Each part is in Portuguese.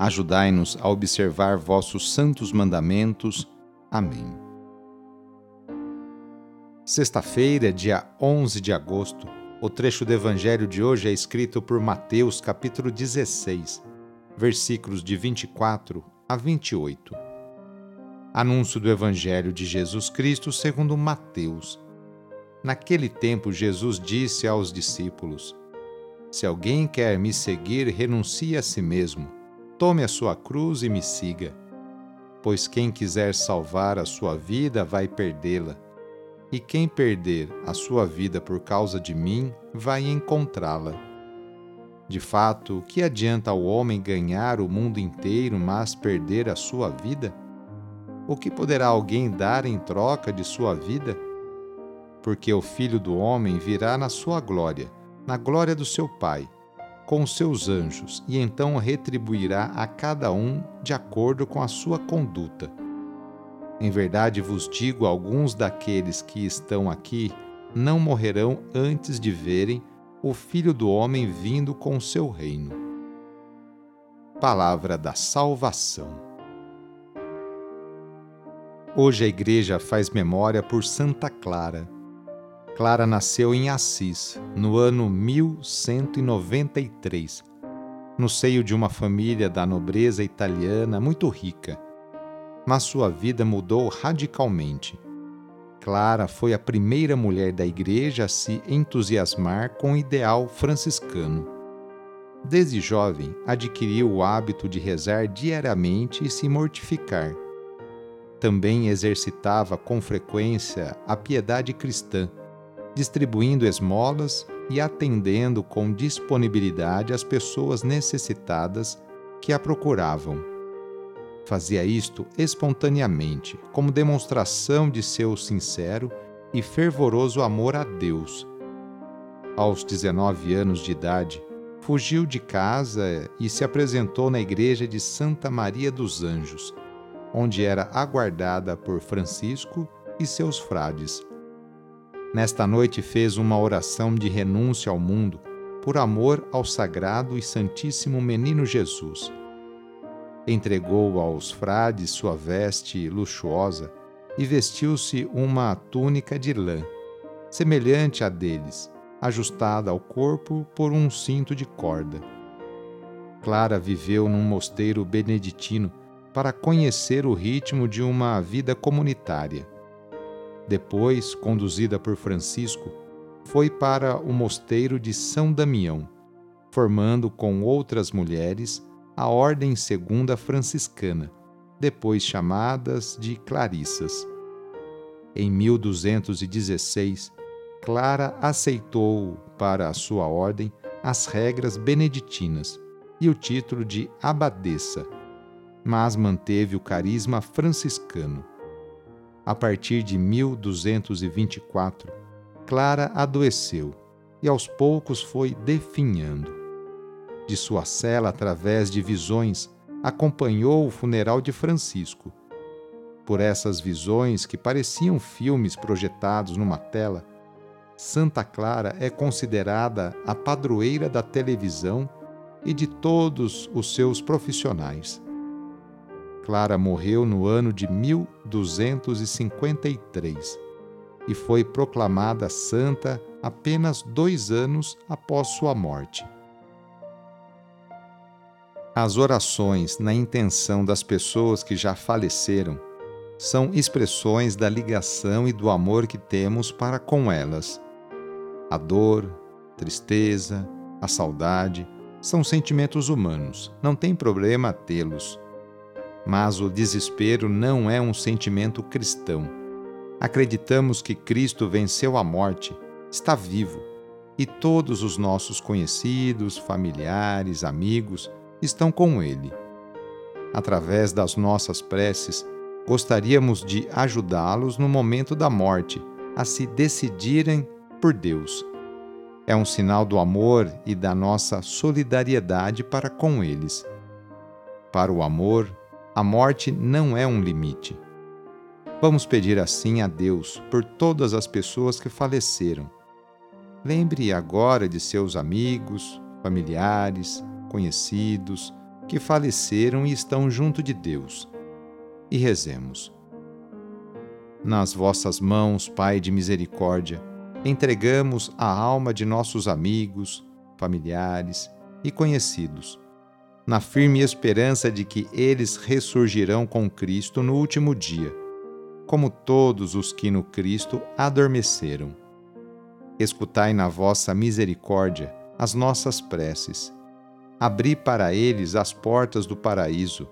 Ajudai-nos a observar vossos santos mandamentos. Amém. Sexta-feira, dia 11 de agosto, o trecho do Evangelho de hoje é escrito por Mateus, capítulo 16, versículos de 24 a 28. Anúncio do Evangelho de Jesus Cristo segundo Mateus. Naquele tempo, Jesus disse aos discípulos: Se alguém quer me seguir, renuncie a si mesmo Tome a sua cruz e me siga. Pois quem quiser salvar a sua vida vai perdê-la, e quem perder a sua vida por causa de mim vai encontrá-la. De fato, o que adianta ao homem ganhar o mundo inteiro, mas perder a sua vida? O que poderá alguém dar em troca de sua vida? Porque o Filho do Homem virá na sua glória, na glória do seu Pai com os seus anjos e então retribuirá a cada um de acordo com a sua conduta. Em verdade vos digo: alguns daqueles que estão aqui não morrerão antes de verem o Filho do Homem vindo com o seu reino. Palavra da Salvação. Hoje a Igreja faz memória por Santa Clara Clara nasceu em Assis, no ano 1193, no seio de uma família da nobreza italiana muito rica. Mas sua vida mudou radicalmente. Clara foi a primeira mulher da igreja a se entusiasmar com o ideal franciscano. Desde jovem, adquiriu o hábito de rezar diariamente e se mortificar. Também exercitava com frequência a piedade cristã distribuindo esmolas e atendendo com disponibilidade as pessoas necessitadas que a procuravam. Fazia isto espontaneamente, como demonstração de seu sincero e fervoroso amor a Deus. Aos 19 anos de idade, fugiu de casa e se apresentou na igreja de Santa Maria dos Anjos, onde era aguardada por Francisco e seus frades Nesta noite fez uma oração de renúncia ao mundo por amor ao sagrado e santíssimo menino Jesus. Entregou aos frades sua veste luxuosa e vestiu-se uma túnica de lã, semelhante à deles, ajustada ao corpo por um cinto de corda. Clara viveu num mosteiro beneditino para conhecer o ritmo de uma vida comunitária depois, conduzida por Francisco, foi para o mosteiro de São Damião, formando com outras mulheres a Ordem Segunda Franciscana, depois chamadas de Clarissas. Em 1216, Clara aceitou para a sua ordem as regras beneditinas e o título de abadesa, mas manteve o carisma franciscano a partir de 1224, Clara adoeceu e aos poucos foi definhando. De sua cela, através de visões, acompanhou o funeral de Francisco. Por essas visões, que pareciam filmes projetados numa tela, Santa Clara é considerada a padroeira da televisão e de todos os seus profissionais. Clara morreu no ano de 1253 e foi proclamada santa apenas dois anos após sua morte. As orações na intenção das pessoas que já faleceram são expressões da ligação e do amor que temos para com elas. A dor, tristeza, a saudade são sentimentos humanos, não tem problema tê-los. Mas o desespero não é um sentimento cristão. Acreditamos que Cristo venceu a morte, está vivo, e todos os nossos conhecidos, familiares, amigos estão com Ele. Através das nossas preces, gostaríamos de ajudá-los no momento da morte a se decidirem por Deus. É um sinal do amor e da nossa solidariedade para com eles. Para o amor, a morte não é um limite. Vamos pedir assim a Deus por todas as pessoas que faleceram. Lembre agora de seus amigos, familiares, conhecidos que faleceram e estão junto de Deus e rezemos. Nas vossas mãos, Pai de misericórdia, entregamos a alma de nossos amigos, familiares e conhecidos, na firme esperança de que eles ressurgirão com Cristo no último dia, como todos os que no Cristo adormeceram. Escutai na vossa misericórdia as nossas preces. Abri para eles as portas do paraíso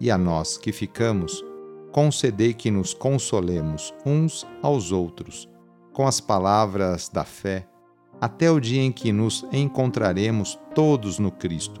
e a nós que ficamos, concedei que nos consolemos uns aos outros, com as palavras da fé, até o dia em que nos encontraremos todos no Cristo,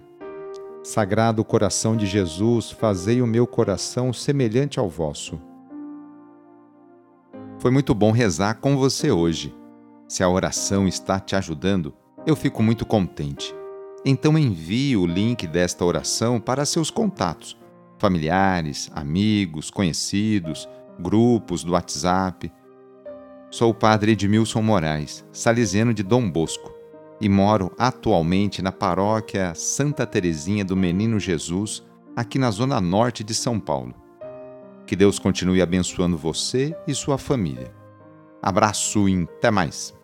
Sagrado coração de Jesus, fazei o meu coração semelhante ao vosso. Foi muito bom rezar com você hoje. Se a oração está te ajudando, eu fico muito contente. Então envie o link desta oração para seus contatos familiares, amigos, conhecidos, grupos do WhatsApp. Sou o padre Edmilson Moraes, salesiano de Dom Bosco, e moro atualmente na paróquia Santa Terezinha do Menino Jesus, aqui na zona norte de São Paulo. Que Deus continue abençoando você e sua família. Abraço e até mais!